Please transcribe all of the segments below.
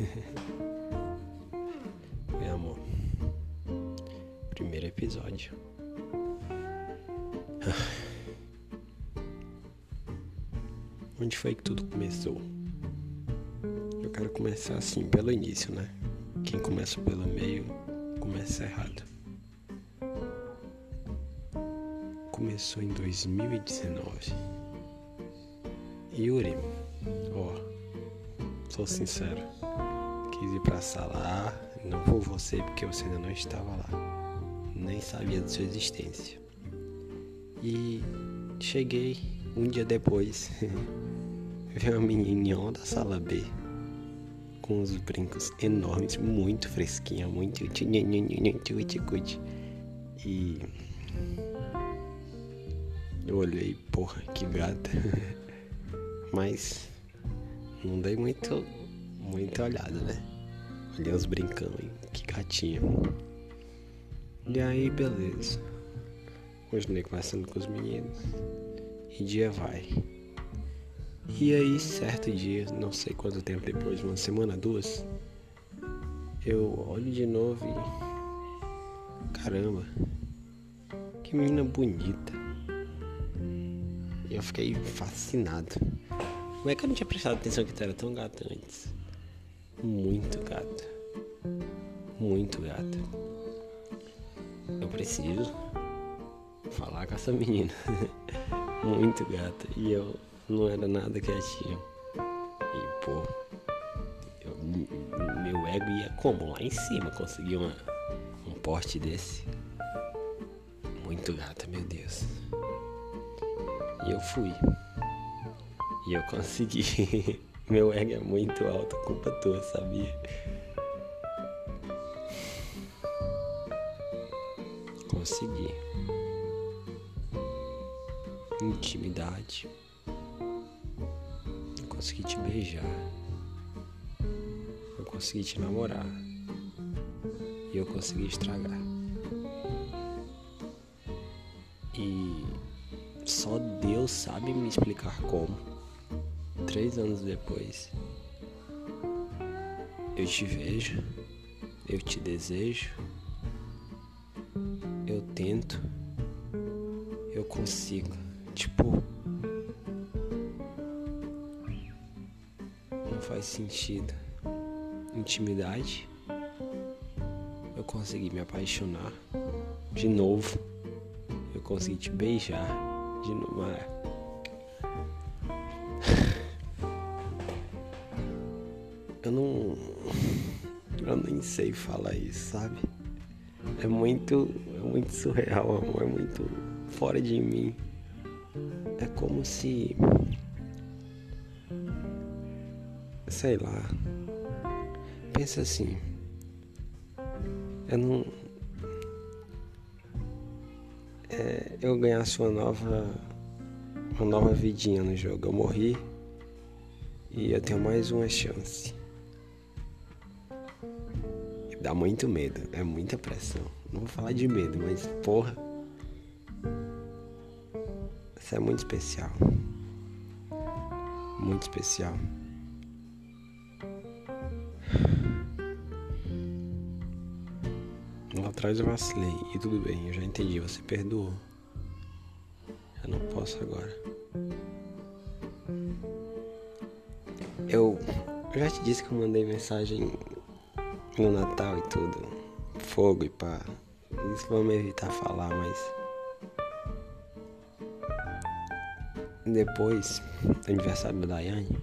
Meu amor. Primeiro episódio. Onde foi que tudo começou? Eu quero começar assim, pelo início, né? Quem começa pelo meio, começa errado. Começou em 2019. Yuri, ó, oh, sou sincero quis ir pra sala não por você porque você ainda não estava lá, nem sabia de sua existência. E cheguei um dia depois, vi uma menininha da sala B com os brincos enormes, muito fresquinha, muito e eu olhei, porra, que gata. Mas não dei muito, muita olhada, né? Olhei os brincando, que gatinha. E aí, beleza. Continuei conversando com os meninos. E dia vai. E aí, certo dia, não sei quanto tempo depois, uma semana, duas, eu olho de novo e. Caramba, que menina bonita. Eu fiquei fascinado. Como é que eu não tinha prestado atenção que tu era tão gata antes? Muito gata. Muito gata. Eu preciso falar com essa menina. Muito gata. E eu não era nada quietinho. E pô, eu, meu ego ia como? Lá em cima conseguir uma, um porte desse. Muito gata, meu Deus. E eu fui. E eu consegui. Meu ego é muito alto, culpa tua, sabia? Consegui. Intimidade. Eu consegui te beijar. Eu consegui te namorar. E eu consegui estragar. E só Deus sabe me explicar como três anos depois, eu te vejo, eu te desejo, eu tento, eu consigo. Tipo, não faz sentido. Intimidade, eu consegui me apaixonar de novo, eu consegui te beijar de novo. Sei falar isso, sabe? É muito. É muito surreal, amor. É muito fora de mim. É como se. Sei lá. Pensa assim. Eu não. É, eu ganhasse uma nova. Uma nova vidinha no jogo. Eu morri. E eu tenho mais uma chance. Dá muito medo, é muita pressão. Não vou falar de medo, mas porra. Isso é muito especial. Muito especial. Lá atrás eu vacilei e tudo bem, eu já entendi, você perdoou. Eu não posso agora. Eu, já te disse que eu mandei mensagem no Natal e tudo, fogo e pá. Isso vamos evitar falar, mas. Depois aniversário da Daiane,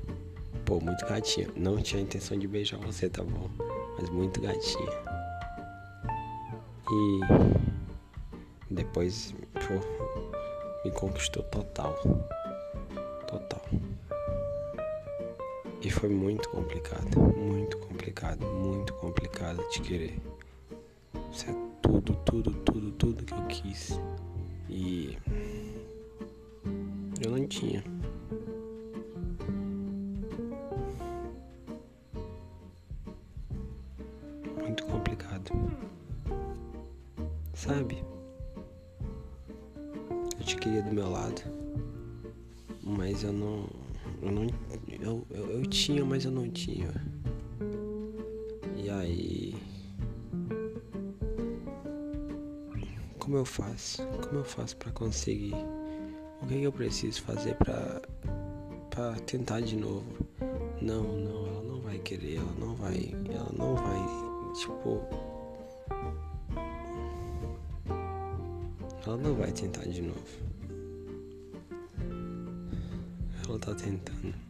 pô, muito gatinha. Não tinha intenção de beijar você, tá bom? Mas muito gatinha. E depois, pô, me conquistou. Total. E foi muito complicado, muito complicado, muito complicado te querer. Isso é tudo, tudo, tudo, tudo que eu quis. E eu não tinha. Muito complicado. Sabe? Eu te queria do meu lado, mas eu não eu não. Eu, eu, eu tinha, mas eu não tinha. E aí. Como eu faço? Como eu faço para conseguir? O que, é que eu preciso fazer para pra tentar de novo. Não, não, ela não vai querer, ela não vai. Ela não vai. Tipo. Ela não vai tentar de novo. Ela tá tentando.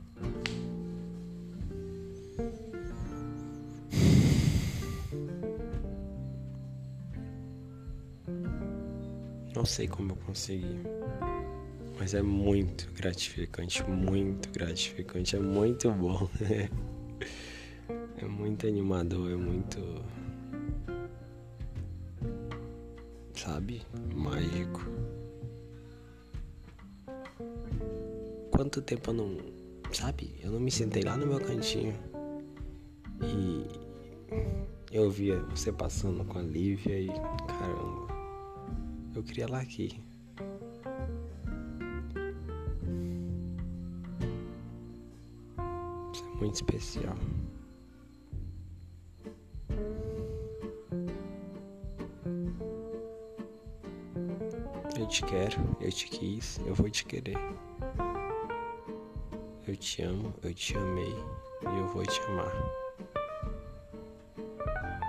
Não sei como eu consegui. Mas é muito gratificante, muito gratificante, é muito bom. é muito animador, é muito. Sabe? Mágico. Quanto tempo eu não. Sabe? Eu não me sentei lá no meu cantinho e eu via você passando com a Lívia e caramba, eu queria lá aqui. muito especial. Eu te quero, eu te quis, eu vou te querer. Eu te amo, eu te amei e eu vou te amar.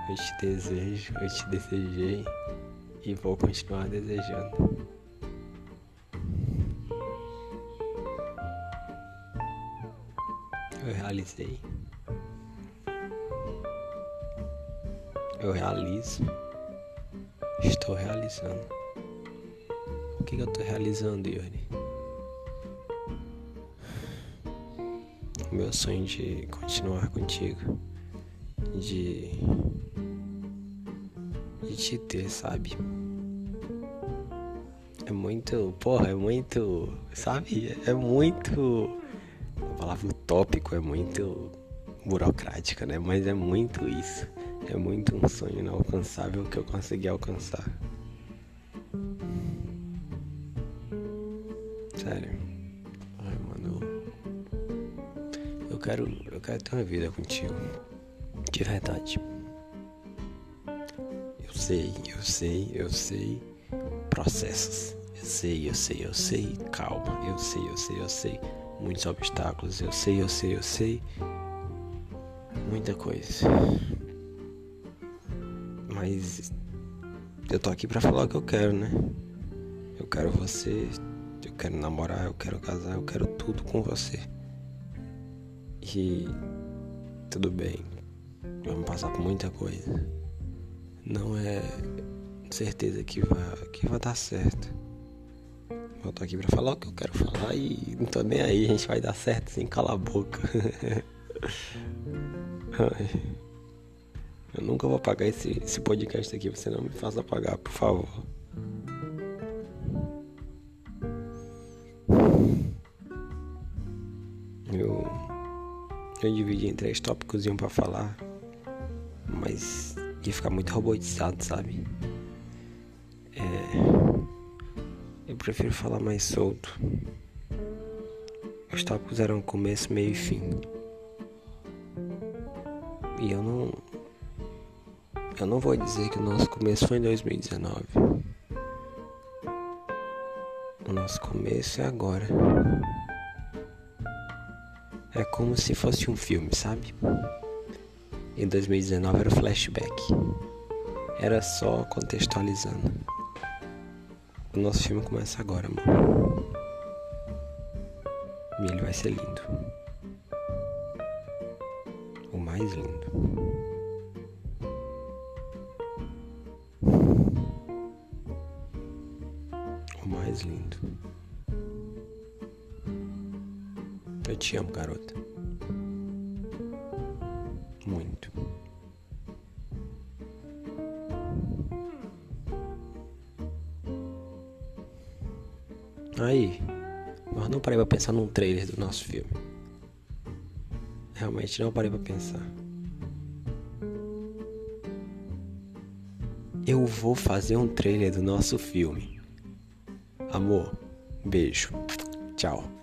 Eu te desejo, eu te desejei e vou continuar desejando. eu realizei. Eu realizo. Estou realizando. O que, que eu estou realizando, Yuri? O meu sonho de continuar contigo. De. De te ter, sabe? É muito. Porra, é muito. Sabe? É muito palavra utópico é muito burocrática, né? Mas é muito isso. É muito um sonho inalcançável que eu consegui alcançar. Sério. Ai, mano. Eu quero, eu quero ter uma vida contigo. De verdade. Sei, eu sei, eu sei. Processos. Eu sei, eu sei, eu sei. Calma. Eu sei, eu sei, eu sei muitos obstáculos. Eu sei, eu sei, eu sei. Muita coisa. Mas eu tô aqui pra falar o que eu quero, né? Eu quero você, eu quero namorar, eu quero casar, eu quero tudo com você. E tudo bem, vamos passar por muita coisa. Não é certeza que vai, que vai dar certo. Eu tô aqui pra falar o que eu quero falar e não tô nem aí, a gente vai dar certo sim, cala a boca. eu nunca vou apagar esse, esse podcast aqui, você não me faça apagar, por favor. Eu, eu dividi em três tópicos pra falar, mas ia ficar muito robotizado, sabe? É prefiro falar mais solto. Os tópicos eram começo, meio e fim. E eu não. Eu não vou dizer que o nosso começo foi em 2019. O nosso começo é agora. É como se fosse um filme, sabe? Em 2019 era o flashback. Era só contextualizando. O nosso filme começa agora, amor. E ele vai ser lindo. O mais lindo. O mais lindo. Eu te amo, garota. Muito. Mas não parei pra pensar num trailer do nosso filme. Realmente não parei pra pensar. Eu vou fazer um trailer do nosso filme. Amor, beijo. Tchau.